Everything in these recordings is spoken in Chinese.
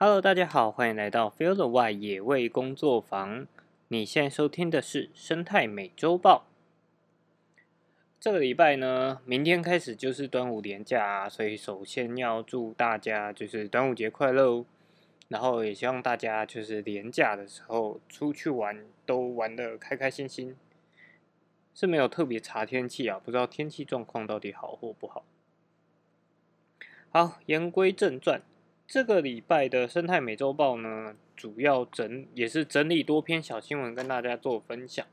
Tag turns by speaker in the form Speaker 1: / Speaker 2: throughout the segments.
Speaker 1: Hello，大家好，欢迎来到 Feel the Y 野味工作坊。你现在收听的是生态美洲豹。这个礼拜呢，明天开始就是端午连假，所以首先要祝大家就是端午节快乐哦。然后也希望大家就是连假的时候出去玩都玩的开开心心。是没有特别查天气啊，不知道天气状况到底好或不好。好，言归正传，这个礼拜的生态美洲豹呢，主要整也是整理多篇小新闻跟大家做分享。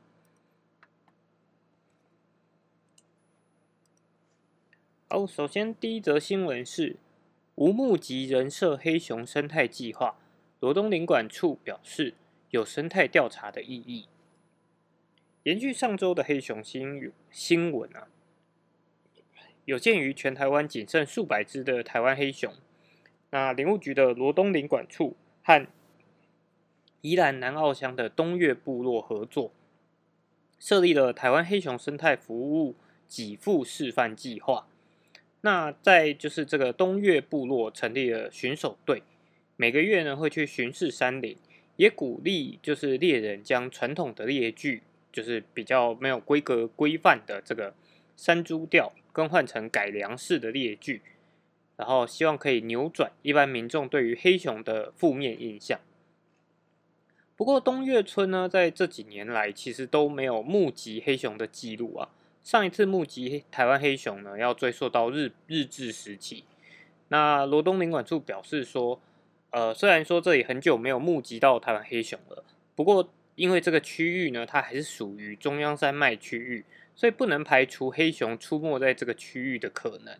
Speaker 1: 好，首先第一则新闻是无目击人设黑熊生态计划，罗东林管处表示有生态调查的意义。延续上周的黑熊新新闻啊，有鉴于全台湾仅剩数百只的台湾黑熊，那林务局的罗东林管处和宜兰南澳乡的东岳部落合作，设立了台湾黑熊生态服务给付示范计划。那在就是这个东岳部落成立了巡守队，每个月呢会去巡视山林，也鼓励就是猎人将传统的猎具。就是比较没有规格规范的这个山猪钓，更换成改良式的猎具，然后希望可以扭转一般民众对于黑熊的负面印象。不过东岳村呢，在这几年来其实都没有目击黑熊的记录啊。上一次目击台湾黑熊呢，要追溯到日日治时期。那罗东领管处表示说，呃，虽然说这里很久没有目击到台湾黑熊了，不过。因为这个区域呢，它还是属于中央山脉区域，所以不能排除黑熊出没在这个区域的可能。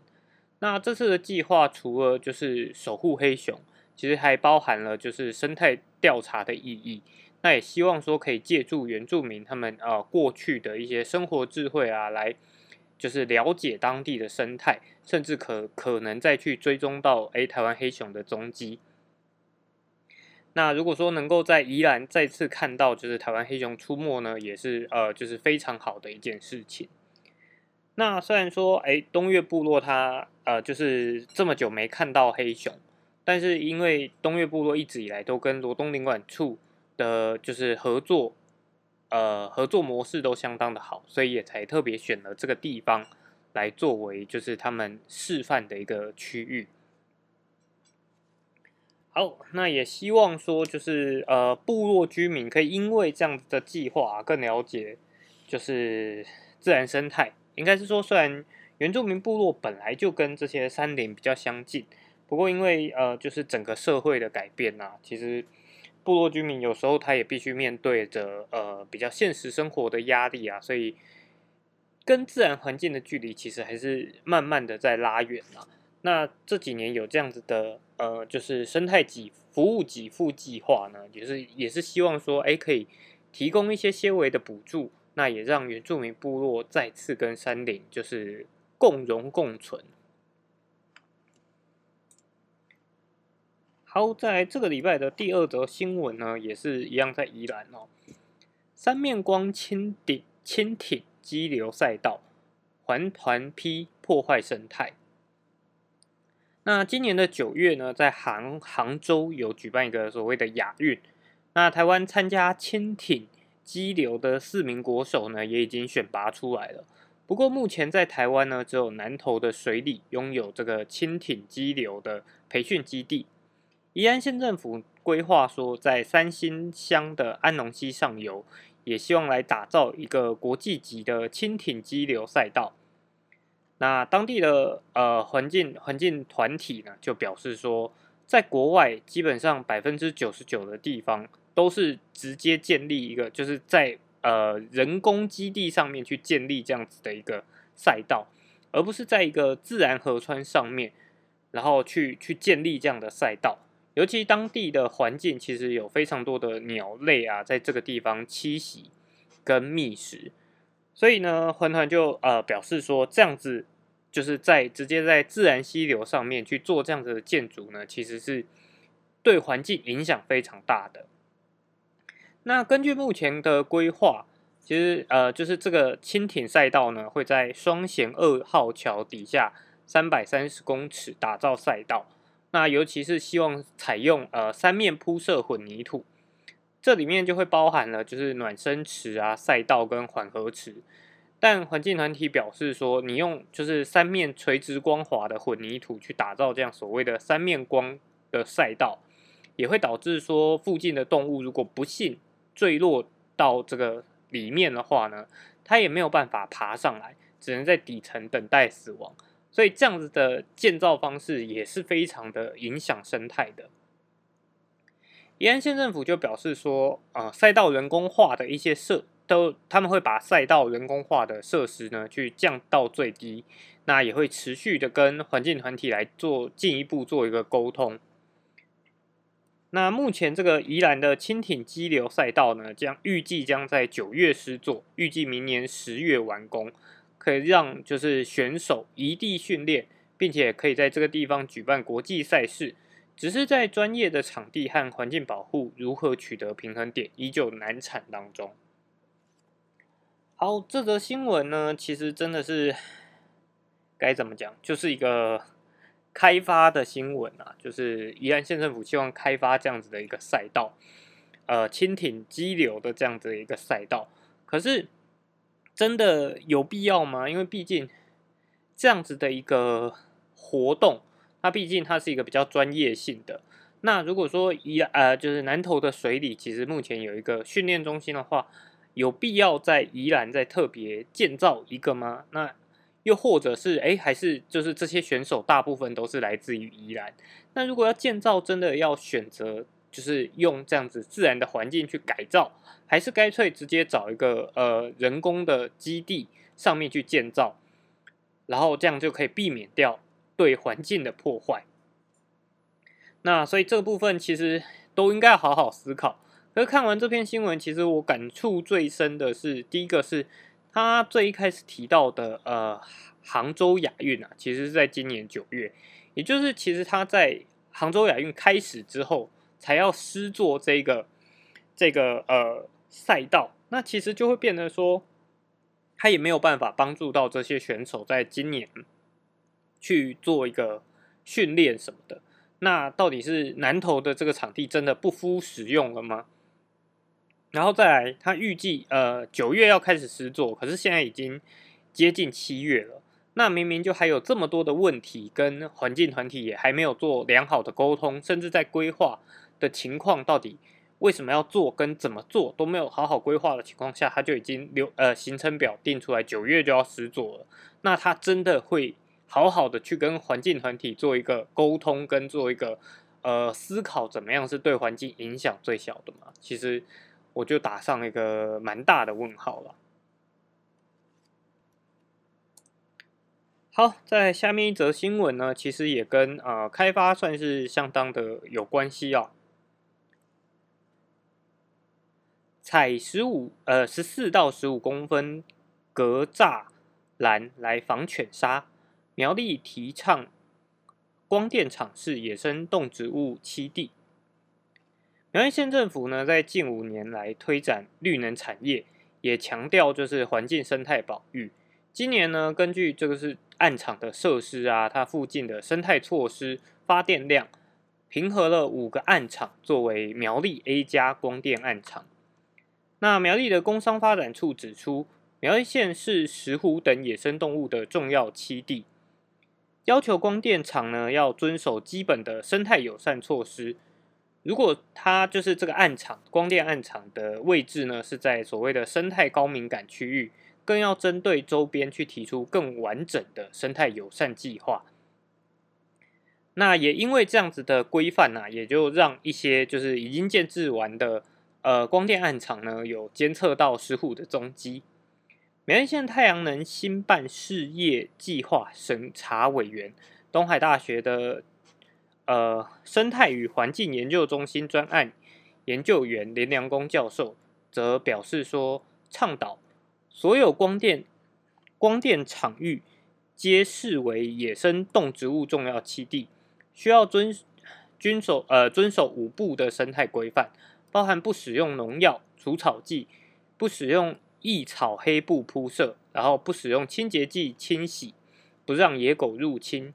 Speaker 1: 那这次的计划除了就是守护黑熊，其实还包含了就是生态调查的意义。那也希望说可以借助原住民他们呃过去的一些生活智慧啊，来就是了解当地的生态，甚至可可能再去追踪到诶台湾黑熊的踪迹。那如果说能够在宜兰再次看到就是台湾黑熊出没呢，也是呃就是非常好的一件事情。那虽然说哎东岳部落它呃就是这么久没看到黑熊，但是因为东岳部落一直以来都跟罗东领管处的就是合作，呃合作模式都相当的好，所以也才特别选了这个地方来作为就是他们示范的一个区域。好，那也希望说，就是呃，部落居民可以因为这样子的计划更了解，就是自然生态。应该是说，虽然原住民部落本来就跟这些山林比较相近，不过因为呃，就是整个社会的改变呐，其实部落居民有时候他也必须面对着呃比较现实生活的压力啊，所以跟自然环境的距离其实还是慢慢的在拉远了。那这几年有这样子的呃，就是生态给服务给付计划呢，也是也是希望说，哎，可以提供一些些微的补助，那也让原住民部落再次跟山林就是共荣共存。好，在这个礼拜的第二则新闻呢，也是一样在宜兰哦，三面光蜻蜓蜻蜓激流赛道环团批破坏生态。那今年的九月呢，在杭杭州有举办一个所谓的亚运。那台湾参加蜻蜓激流的四名国手呢，也已经选拔出来了。不过目前在台湾呢，只有南投的水里拥有这个轻艇激流的培训基地。宜安县政府规划说，在三星乡的安农溪上游，也希望来打造一个国际级的轻艇激流赛道。那当地的呃环境环境团体呢，就表示说，在国外基本上百分之九十九的地方都是直接建立一个，就是在呃人工基地上面去建立这样子的一个赛道，而不是在一个自然河川上面，然后去去建立这样的赛道。尤其当地的环境其实有非常多的鸟类啊，在这个地方栖息跟觅食。所以呢，环团就呃表示说，这样子就是在直接在自然溪流上面去做这样子的建筑呢，其实是对环境影响非常大的。那根据目前的规划，其实呃就是这个蜻蜓赛道呢，会在双贤二号桥底下三百三十公尺打造赛道，那尤其是希望采用呃三面铺设混凝土，这里面就会包含了就是暖身池啊、赛道跟缓和池。但环境团体表示说，你用就是三面垂直光滑的混凝土去打造这样所谓的三面光的赛道，也会导致说附近的动物如果不幸坠落到这个里面的话呢，它也没有办法爬上来，只能在底层等待死亡。所以这样子的建造方式也是非常的影响生态的。宜安县政府就表示说，呃，赛道人工化的一些设。都他们会把赛道人工化的设施呢，去降到最低，那也会持续的跟环境团体来做进一步做一个沟通。那目前这个宜兰的轻艇激流赛道呢，将预计将在九月施作，预计明年十月完工，可以让就是选手移地训练，并且可以在这个地方举办国际赛事。只是在专业的场地和环境保护如何取得平衡点，依旧难产当中。好，这则新闻呢，其实真的是该怎么讲，就是一个开发的新闻啊，就是宜兰县政府希望开发这样子的一个赛道，呃，蜻蜓激流的这样子的一个赛道，可是真的有必要吗？因为毕竟这样子的一个活动，它毕竟它是一个比较专业性的。那如果说宜呃，就是南投的水里，其实目前有一个训练中心的话。有必要在宜兰再特别建造一个吗？那又或者是哎，还是就是这些选手大部分都是来自于宜兰？那如果要建造，真的要选择就是用这样子自然的环境去改造，还是干脆直接找一个呃人工的基地上面去建造，然后这样就可以避免掉对环境的破坏。那所以这部分其实都应该好好思考。可是看完这篇新闻，其实我感触最深的是，第一个是他最一开始提到的，呃，杭州亚运啊，其实是在今年九月，也就是其实他在杭州亚运开始之后，才要施作这个这个呃赛道，那其实就会变得说，他也没有办法帮助到这些选手在今年去做一个训练什么的。那到底是南投的这个场地真的不敷使用了吗？然后再来，他预计呃九月要开始施作，可是现在已经接近七月了。那明明就还有这么多的问题，跟环境团体也还没有做良好的沟通，甚至在规划的情况，到底为什么要做跟怎么做都没有好好规划的情况下，他就已经留呃行程表定出来，九月就要施作了。那他真的会好好的去跟环境团体做一个沟通，跟做一个呃思考，怎么样是对环境影响最小的吗？其实。我就打上一个蛮大的问号了。好，在下面一则新闻呢，其实也跟呃开发算是相当的有关系啊。采十五呃十四到十五公分格栅栏来防犬杀，苗栗提倡光电厂是野生动植物栖地。苗栗县政府呢，在近五年来推展绿能产业，也强调就是环境生态保育。今年呢，根据这个是暗场的设施啊，它附近的生态措施、发电量，平和了五个暗场，作为苗栗 A 加光电暗场。那苗栗的工商发展处指出，苗栗县是石虎等野生动物的重要栖地，要求光电厂呢要遵守基本的生态友善措施。如果它就是这个暗场光电暗场的位置呢，是在所谓的生态高敏感区域，更要针对周边去提出更完整的生态友善计划。那也因为这样子的规范呢，也就让一些就是已经建制完的呃光电暗场呢，有监测到石虎的踪迹。苗栗县太阳能新办事业计划审查委员，东海大学的。呃，生态与环境研究中心专案研究员林良公教授则表示说，倡导所有光电光电场域皆视为野生动植物重要栖地，需要遵遵守呃遵守五步的生态规范，包含不使用农药、除草剂，不使用异草黑布铺设，然后不使用清洁剂清洗，不让野狗入侵。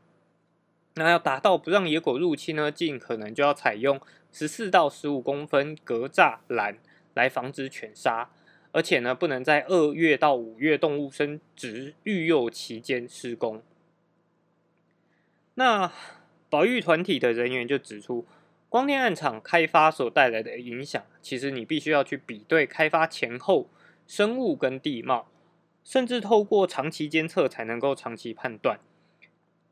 Speaker 1: 那要达到不让野狗入侵呢，尽可能就要采用十四到十五公分格栅栏来防止犬杀，而且呢，不能在二月到五月动物生殖育幼期间施工。那保育团体的人员就指出，光电暗场开发所带来的影响，其实你必须要去比对开发前后生物跟地貌，甚至透过长期监测才能够长期判断。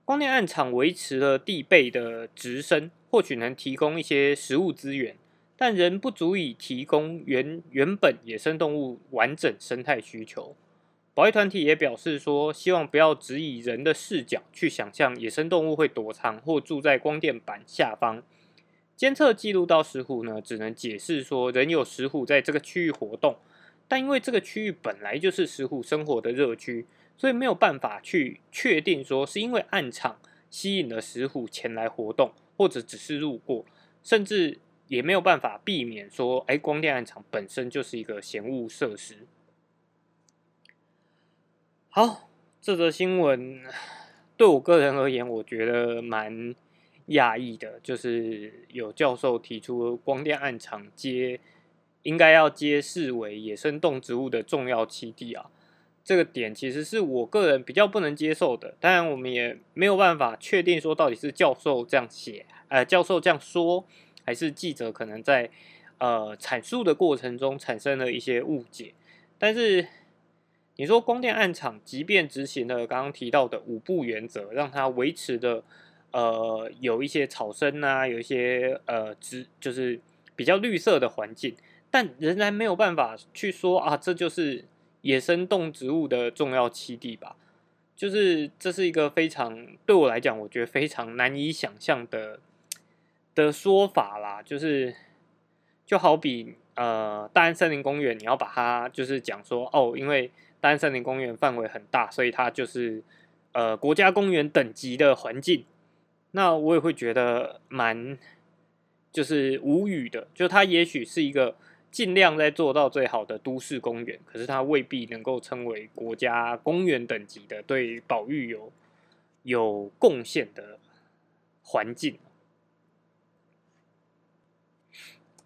Speaker 1: 光电暗场维持了地背的直升，或许能提供一些食物资源，但仍不足以提供原原本野生动物完整生态需求。保育团体也表示说，希望不要只以人的视角去想象野生动物会躲藏或住在光电板下方。监测记录到石虎呢，只能解释说仍有石虎在这个区域活动，但因为这个区域本来就是石虎生活的热区。所以没有办法去确定说是因为暗场吸引了石虎前来活动，或者只是路过，甚至也没有办法避免说，哎，光电暗场本身就是一个嫌恶设施。好，这则新闻对我个人而言，我觉得蛮讶异的，就是有教授提出光电暗场接应该要接视为野生动植物的重要栖地啊。这个点其实是我个人比较不能接受的，当然我们也没有办法确定说到底是教授这样写，呃，教授这样说，还是记者可能在呃阐述的过程中产生了一些误解。但是你说光电暗场，即便执行了刚刚提到的五步原则，让它维持的呃有一些草生啊，有一些呃植就是比较绿色的环境，但仍然没有办法去说啊，这就是。野生动植物的重要栖地吧，就是这是一个非常对我来讲，我觉得非常难以想象的的说法啦。就是就好比呃，大安森林公园，你要把它就是讲说哦，因为大安森林公园范围很大，所以它就是呃国家公园等级的环境。那我也会觉得蛮就是无语的，就它也许是一个。尽量在做到最好的都市公园，可是它未必能够称为国家公园等级的，对保育有有贡献的环境。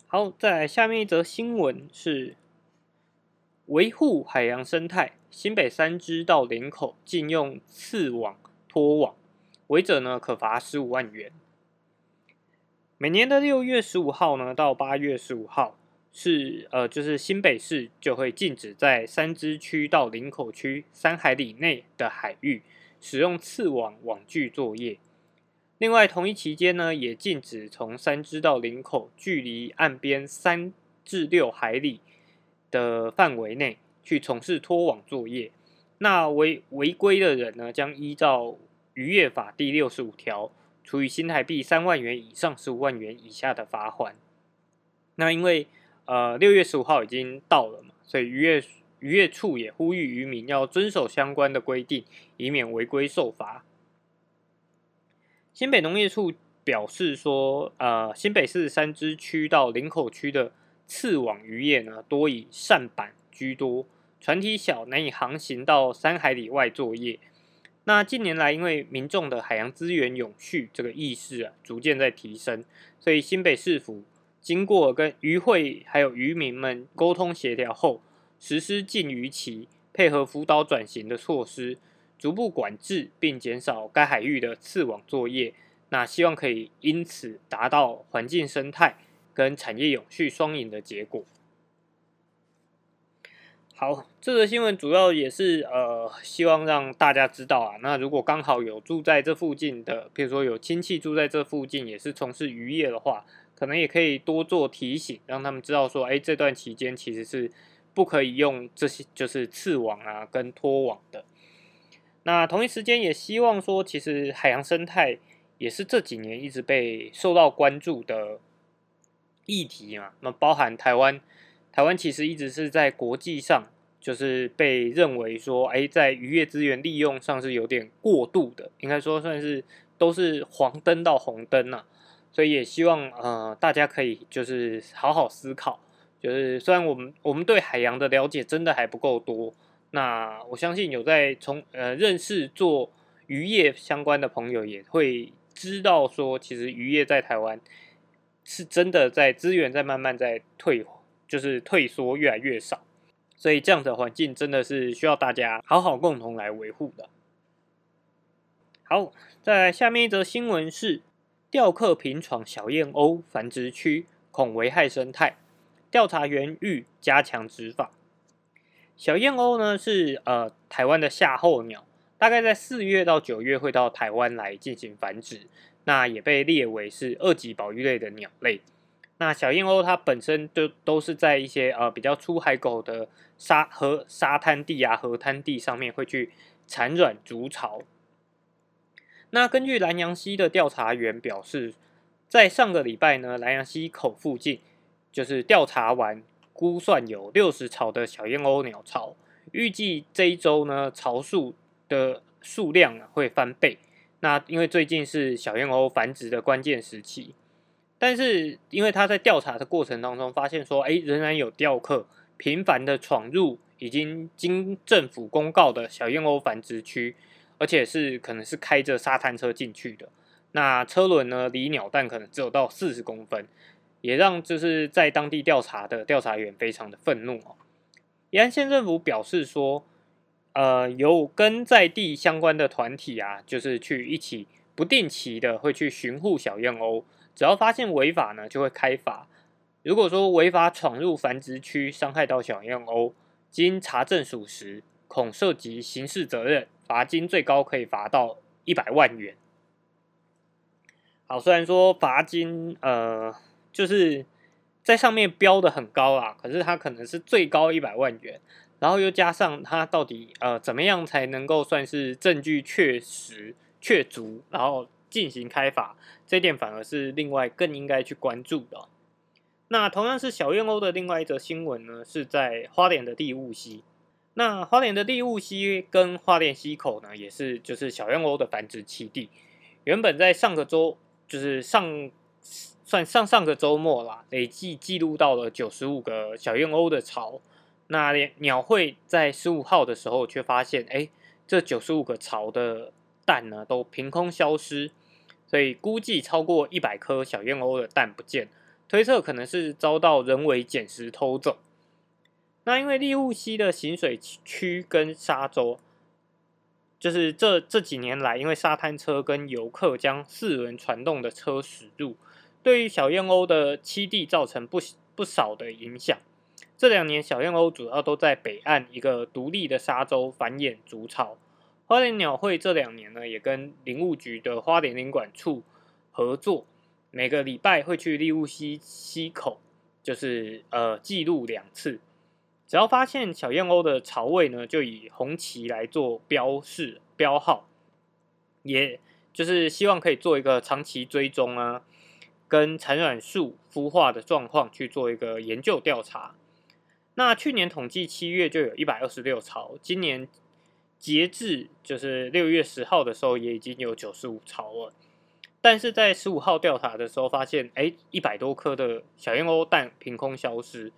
Speaker 1: 好，在下面一则新闻是维护海洋生态，新北三支到林口禁用刺网拖网，违者呢可罚十五万元。每年的六月十五号呢到八月十五号。是呃，就是新北市就会禁止在三支区到林口区三海里内的海域使用刺网网具作业。另外，同一期间呢，也禁止从三支到林口距离岸边三至六海里的范围内去从事拖网作业。那违违规的人呢，将依照渔业法第六十五条，处以新台币三万元以上十五万元以下的罚款。那因为呃，六月十五号已经到了嘛，所以渔业渔业处也呼吁渔民要遵守相关的规定，以免违规受罚。新北农业处表示说，呃，新北市三支区到林口区的刺网渔业呢，多以扇板居多，船体小，难以航行到三海里外作业。那近年来，因为民众的海洋资源永续这个意识啊，逐渐在提升，所以新北市府。经过跟渔会还有渔民们沟通协调后，实施禁渔期，配合辅导转型的措施，逐步管制并减少该海域的刺网作业。那希望可以因此达到环境生态跟产业永续双赢的结果。好，这则新闻主要也是呃，希望让大家知道啊。那如果刚好有住在这附近的，比如说有亲戚住在这附近，也是从事渔业的话。可能也可以多做提醒，让他们知道说，哎，这段期间其实是不可以用这些就是刺网啊跟拖网的。那同一时间也希望说，其实海洋生态也是这几年一直被受到关注的议题嘛。那包含台湾，台湾其实一直是在国际上就是被认为说，哎，在渔业资源利用上是有点过度的，应该说算是都是黄灯到红灯呐。所以也希望呃大家可以就是好好思考，就是虽然我们我们对海洋的了解真的还不够多，那我相信有在从呃认识做渔业相关的朋友也会知道说，其实渔业在台湾是真的在资源在慢慢在退，就是退缩越来越少，所以这样的环境真的是需要大家好好共同来维护的。好，在下面一则新闻是钓客频闯小燕鸥繁殖区，恐危害生态，调查员欲加强执法。小燕鸥呢是呃台湾的夏候鸟。大概在四月到九月会到台湾来进行繁殖，那也被列为是二级保育类的鸟类。那小燕鸥它本身就都是在一些呃比较出海口的沙河沙滩地啊、河滩地上面会去产卵筑巢。那根据南洋溪的调查员表示，在上个礼拜呢，南洋溪口附近就是调查完，估算有六十巢的小燕鸥鸟巢，预计这一周呢巢数。的数量啊会翻倍，那因为最近是小燕鸥繁殖的关键时期，但是因为他在调查的过程当中发现说，哎，仍然有钓客频繁的闯入已经经政府公告的小燕鸥繁殖区，而且是可能是开着沙滩车进去的，那车轮呢离鸟蛋可能只有到四十公分，也让就是在当地调查的调查员非常的愤怒哦。宜安县政府表示说。呃，有跟在地相关的团体啊，就是去一起不定期的会去巡护小燕鸥，只要发现违法呢，就会开罚。如果说违法闯入繁殖区，伤害到小燕鸥，经查证属实，恐涉及刑事责任，罚金最高可以罚到一百万元。好，虽然说罚金呃，就是在上面标的很高啊，可是它可能是最高一百万元。然后又加上它到底呃怎么样才能够算是证据确实确足，然后进行开罚，这点反而是另外更应该去关注的。那同样是小燕鸥的另外一则新闻呢，是在花莲的地雾溪。那花莲的地雾溪跟花莲溪口呢，也是就是小燕鸥的繁殖栖地。原本在上个周，就是上算上上个周末啦，累计记录到了九十五个小燕鸥的巢。那鸟会在十五号的时候，却发现，哎，这九十五个巢的蛋呢，都凭空消失，所以估计超过一百颗小燕鸥的蛋不见，推测可能是遭到人为捡拾偷走。那因为利物溪的行水区跟沙洲，就是这这几年来，因为沙滩车跟游客将四轮传动的车驶入，对于小燕鸥的栖地造成不不少的影响。这两年，小燕鸥主要都在北岸一个独立的沙洲繁衍筑巢。花莲鸟会这两年呢，也跟林务局的花莲林管处合作，每个礼拜会去利物西溪口，就是呃记录两次。只要发现小燕鸥的巢位呢，就以红旗来做标示标号，也就是希望可以做一个长期追踪啊，跟产卵数孵化的状况去做一个研究调查。那去年统计七月就有一百二十六巢，今年截至就是六月十号的时候也已经有九十五巢了。但是在十五号调查的时候发现，哎，一百多颗的小燕鸥蛋凭空消失。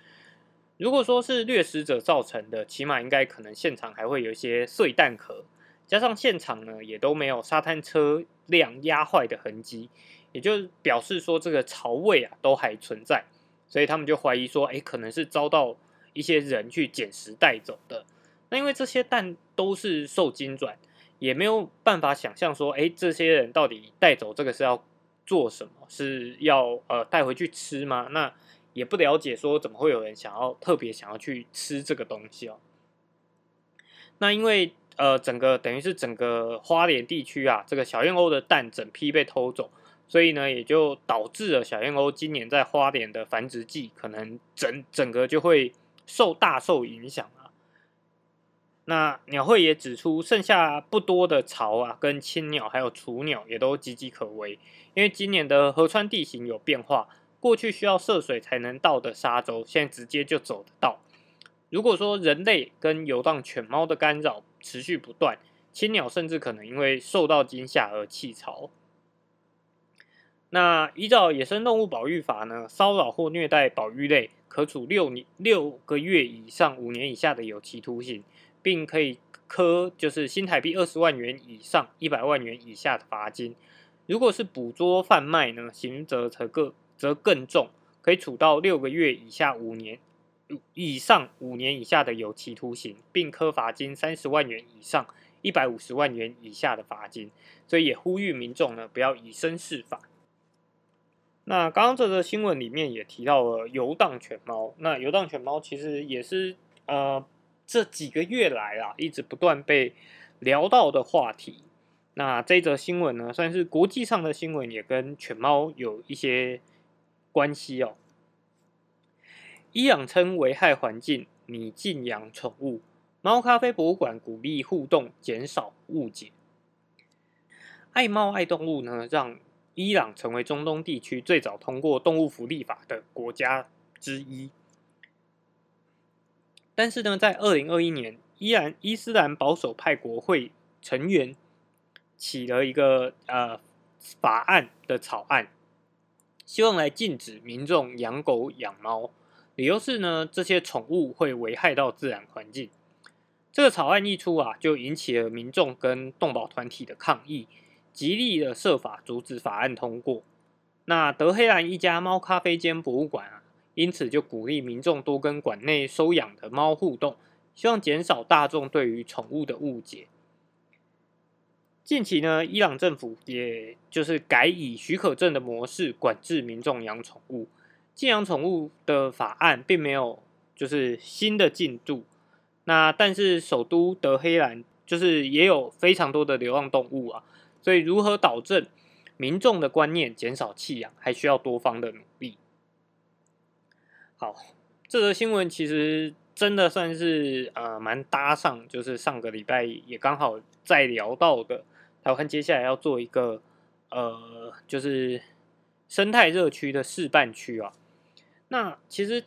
Speaker 1: 如果说是掠食者造成的，起码应该可能现场还会有一些碎蛋壳，加上现场呢也都没有沙滩车辆压坏的痕迹，也就表示说这个巢位啊都还存在，所以他们就怀疑说，哎，可能是遭到。一些人去捡拾带走的，那因为这些蛋都是受精卵，也没有办法想象说，哎，这些人到底带走这个是要做什么？是要呃带回去吃吗？那也不了解说怎么会有人想要特别想要去吃这个东西哦。那因为呃整个等于是整个花莲地区啊，这个小燕鸥的蛋整批被偷走。所以呢，也就导致了小燕鸥今年在花莲的繁殖季可能整整个就会。受大受影响啊！那鸟会也指出，剩下不多的巢啊，跟青鸟还有雏鸟也都岌岌可危。因为今年的河川地形有变化，过去需要涉水才能到的沙洲，现在直接就走得到。如果说人类跟游荡犬猫的干扰持续不断，青鸟甚至可能因为受到惊吓而弃巢。那依照野生动物保育法呢，骚扰或虐待保育类。可处六年六个月以上五年以下的有期徒刑，并可以科就是新台币二十万元以上一百万元以下的罚金。如果是捕捉贩卖呢，刑责则各则更重，可以处到六个月以下五年以上五年以下的有期徒刑，并科罚金三十万元以上一百五十万元以下的罚金。所以也呼吁民众呢，不要以身试法。那刚刚这则新闻里面也提到了游荡犬猫，那游荡犬猫其实也是呃这几个月来啊，一直不断被聊到的话题。那这则新闻呢，算是国际上的新闻，也跟犬猫有一些关系哦。伊朗称危害环境，拟禁养宠物。猫咖啡博物馆鼓励互动，减少误解。爱猫爱动物呢，让伊朗成为中东地区最早通过动物福利法的国家之一。但是呢，在二零二一年，依然伊斯兰保守派国会成员。起了一个呃法案的草案，希望来禁止民众养狗养猫，理由是呢这些宠物会危害到自然环境。这个草案一出啊，就引起了民众跟动保团体的抗议，极力的设法阻止法案通过。那德黑兰一家猫咖啡间博物馆啊，因此就鼓励民众多跟馆内收养的猫互动，希望减少大众对于宠物的误解。近期呢，伊朗政府也就是改以许可证的模式管制民众养宠物。禁养宠物的法案并没有就是新的进度。那但是首都德黑兰就是也有非常多的流浪动物啊，所以如何导正民众的观念，减少弃养，还需要多方的努力。好，这则新闻其实真的算是呃蛮搭上，就是上个礼拜也刚好在聊到的。台湾接下来要做一个呃，就是生态热区的示范区啊。那其实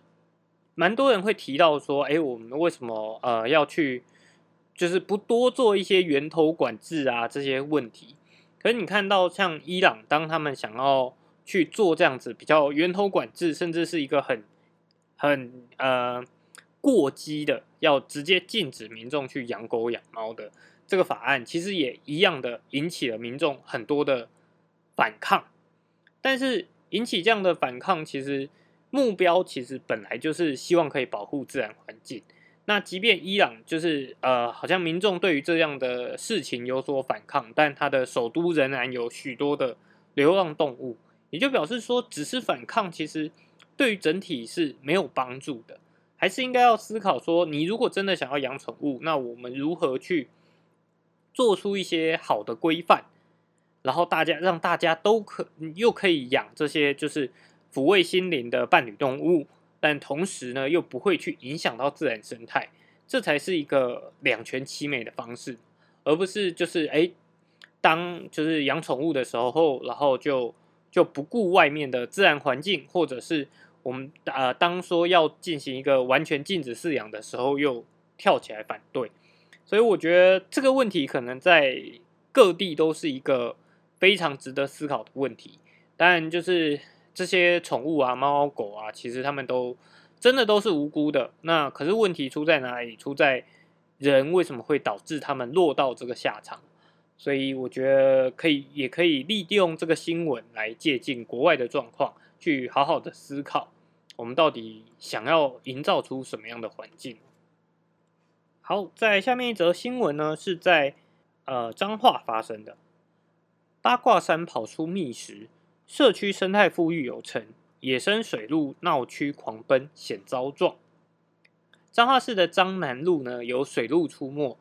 Speaker 1: 蛮多人会提到说，哎，我们为什么呃要去，就是不多做一些源头管制啊这些问题？可是你看到像伊朗，当他们想要去做这样子比较源头管制，甚至是一个很很呃过激的，要直接禁止民众去养狗养猫的。这个法案其实也一样的引起了民众很多的反抗，但是引起这样的反抗，其实目标其实本来就是希望可以保护自然环境。那即便伊朗就是呃，好像民众对于这样的事情有所反抗，但它的首都仍然有许多的流浪动物，也就表示说，只是反抗其实对于整体是没有帮助的，还是应该要思考说，你如果真的想要养宠物，那我们如何去？做出一些好的规范，然后大家让大家都可又可以养这些就是抚慰心灵的伴侣动物，但同时呢又不会去影响到自然生态，这才是一个两全其美的方式，而不是就是哎当就是养宠物的时候，然后就就不顾外面的自然环境，或者是我们呃当说要进行一个完全禁止饲养的时候，又跳起来反对。所以我觉得这个问题可能在各地都是一个非常值得思考的问题。当然，就是这些宠物啊，猫猫狗啊，其实他们都真的都是无辜的。那可是问题出在哪里？出在人为什么会导致他们落到这个下场？所以我觉得可以，也可以利用这个新闻来借鉴国外的状况，去好好的思考我们到底想要营造出什么样的环境。好，在下面一则新闻呢，是在呃彰化发生的。八卦山跑出觅食，社区生态富裕有成，野生水鹿闹区狂奔，险遭撞。彰化市的彰南路呢，有水鹿出没，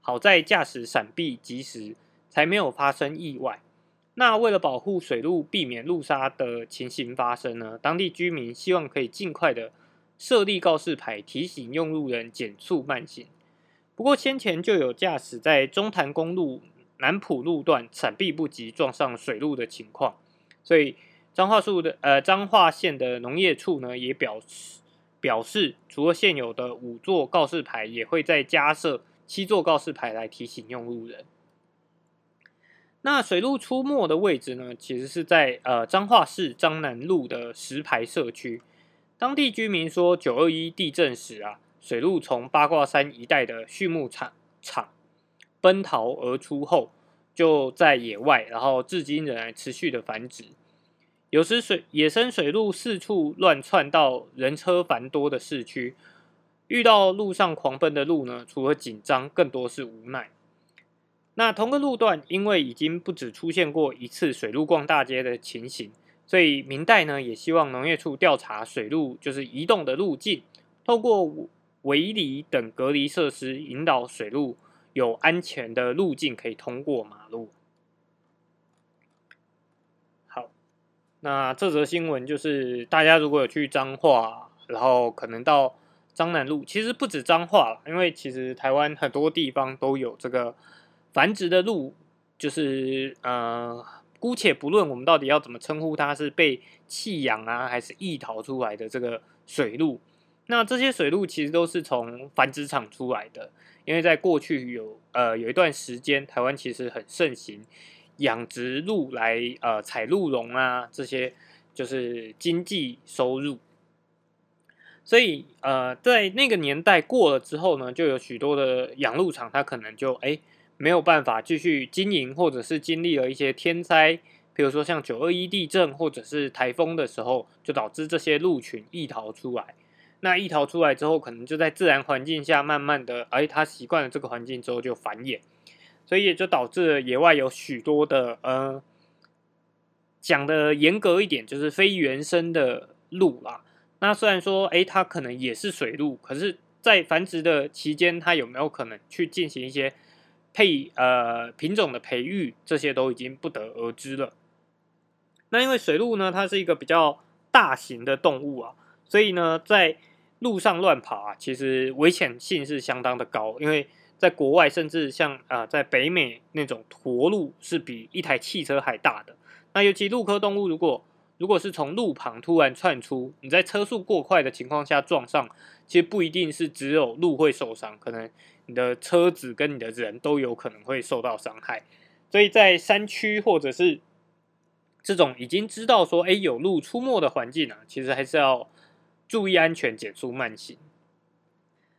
Speaker 1: 好在驾驶闪避及时，才没有发生意外。那为了保护水鹿，避免路杀的情形发生呢，当地居民希望可以尽快的设立告示牌，提醒用路人减速慢行。不过先前就有驾驶在中潭公路南浦路段闪避不及撞上水路的情况，所以彰化树的呃彰化县的农业处呢也表示表示，除了现有的五座告示牌，也会再加设七座告示牌来提醒用路人。那水路出没的位置呢，其实是在呃彰化市彰南路的石牌社区，当地居民说九二一地震时啊。水鹿从八卦山一带的畜牧场场奔逃而出后，就在野外，然后至今仍然持续的繁殖。有时水野生水鹿四处乱窜到人车繁多的市区，遇到路上狂奔的鹿呢，除了紧张，更多是无奈。那同个路段，因为已经不止出现过一次水路逛大街的情形，所以明代呢也希望农业处调查水路就是移动的路径，透过围篱等隔离设施，引导水路有安全的路径可以通过马路。好，那这则新闻就是大家如果有去彰化，然后可能到彰南路，其实不止彰化因为其实台湾很多地方都有这个。繁殖的鹿，就是呃，姑且不论我们到底要怎么称呼它，是被弃养啊，还是异逃出来的这个水鹿。那这些水鹿其实都是从繁殖场出来的，因为在过去有呃有一段时间，台湾其实很盛行养殖鹿来呃采鹿茸啊，这些就是经济收入。所以呃，在那个年代过了之后呢，就有许多的养鹿场，它可能就哎。没有办法继续经营，或者是经历了一些天灾，比如说像九二一地震或者是台风的时候，就导致这些鹿群异逃出来。那一逃出来之后，可能就在自然环境下慢慢的，哎，它习惯了这个环境之后就繁衍，所以也就导致了野外有许多的，呃，讲的严格一点，就是非原生的鹿啦。那虽然说，哎，它可能也是水鹿，可是，在繁殖的期间，它有没有可能去进行一些？配呃品种的培育，这些都已经不得而知了。那因为水鹿呢，它是一个比较大型的动物啊，所以呢，在路上乱跑啊，其实危险性是相当的高。因为在国外，甚至像啊在北美那种驼鹿是比一台汽车还大的。那尤其鹿科动物，如果如果是从路旁突然窜出，你在车速过快的情况下撞上，其实不一定是只有鹿会受伤，可能。你的车子跟你的人都有可能会受到伤害，所以在山区或者是这种已经知道说哎有鹿出没的环境啊，其实还是要注意安全，减速慢行。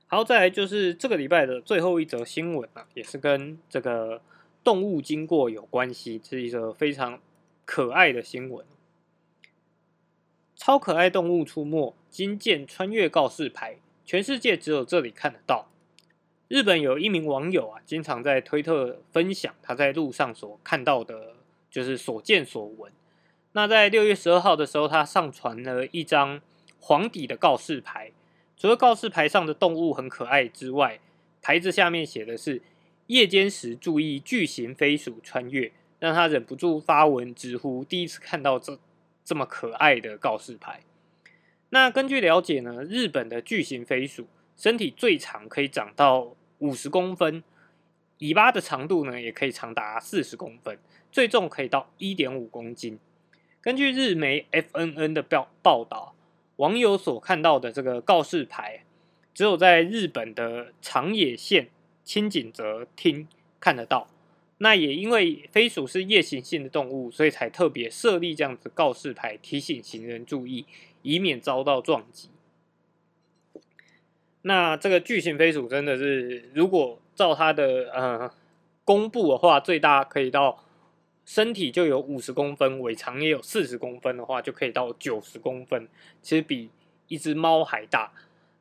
Speaker 1: 好，再来就是这个礼拜的最后一则新闻啊，也是跟这个动物经过有关系，是一个非常可爱的新闻。超可爱动物出没，金剑穿越告示牌，全世界只有这里看得到。日本有一名网友啊，经常在推特分享他在路上所看到的，就是所见所闻。那在六月十二号的时候，他上传了一张黄底的告示牌。除了告示牌上的动物很可爱之外，牌子下面写的是“夜间时注意巨型飞鼠穿越”，让他忍不住发文直呼第一次看到这这么可爱的告示牌。那根据了解呢，日本的巨型飞鼠身体最长可以长到。五十公分，尾巴的长度呢，也可以长达四十公分，最重可以到一点五公斤。根据日媒 FNN 的报报道，网友所看到的这个告示牌，只有在日本的长野县青井泽町看得到。那也因为飞鼠是夜行性的动物，所以才特别设立这样子告示牌，提醒行人注意，以免遭到撞击。那这个巨型飞鼠真的是，如果照它的呃公布的话，最大可以到身体就有五十公分，尾长也有四十公分的话，就可以到九十公分，其实比一只猫还大。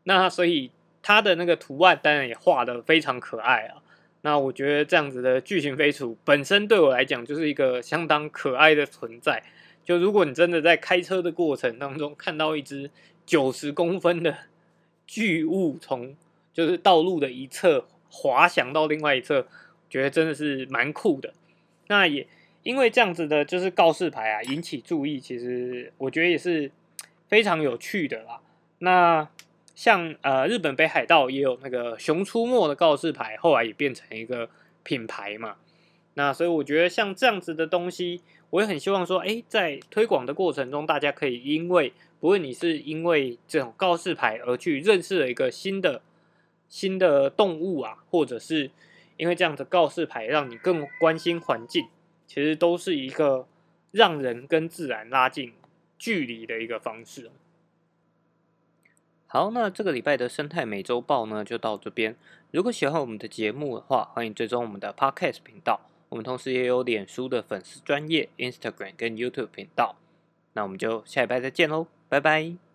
Speaker 1: 那所以它的那个图案当然也画的非常可爱啊。那我觉得这样子的巨型飞鼠本身对我来讲就是一个相当可爱的存在。就如果你真的在开车的过程当中看到一只九十公分的。巨物从就是道路的一侧滑翔到另外一侧，觉得真的是蛮酷的。那也因为这样子的，就是告示牌啊，引起注意，其实我觉得也是非常有趣的啦。那像呃日本北海道也有那个熊出没的告示牌，后来也变成一个品牌嘛。那所以我觉得像这样子的东西，我也很希望说，哎，在推广的过程中，大家可以因为。不论你是因为这种告示牌而去认识了一个新的新的动物啊，或者是因为这样的告示牌让你更关心环境，其实都是一个让人跟自然拉近距离的一个方式。好，那这个礼拜的生态美洲报呢就到这边。如果喜欢我们的节目的话，欢迎追踪我们的 Podcast 频道。我们同时也有脸书的粉丝专业、Instagram 跟 YouTube 频道。那我们就下礼拜再见喽，拜拜。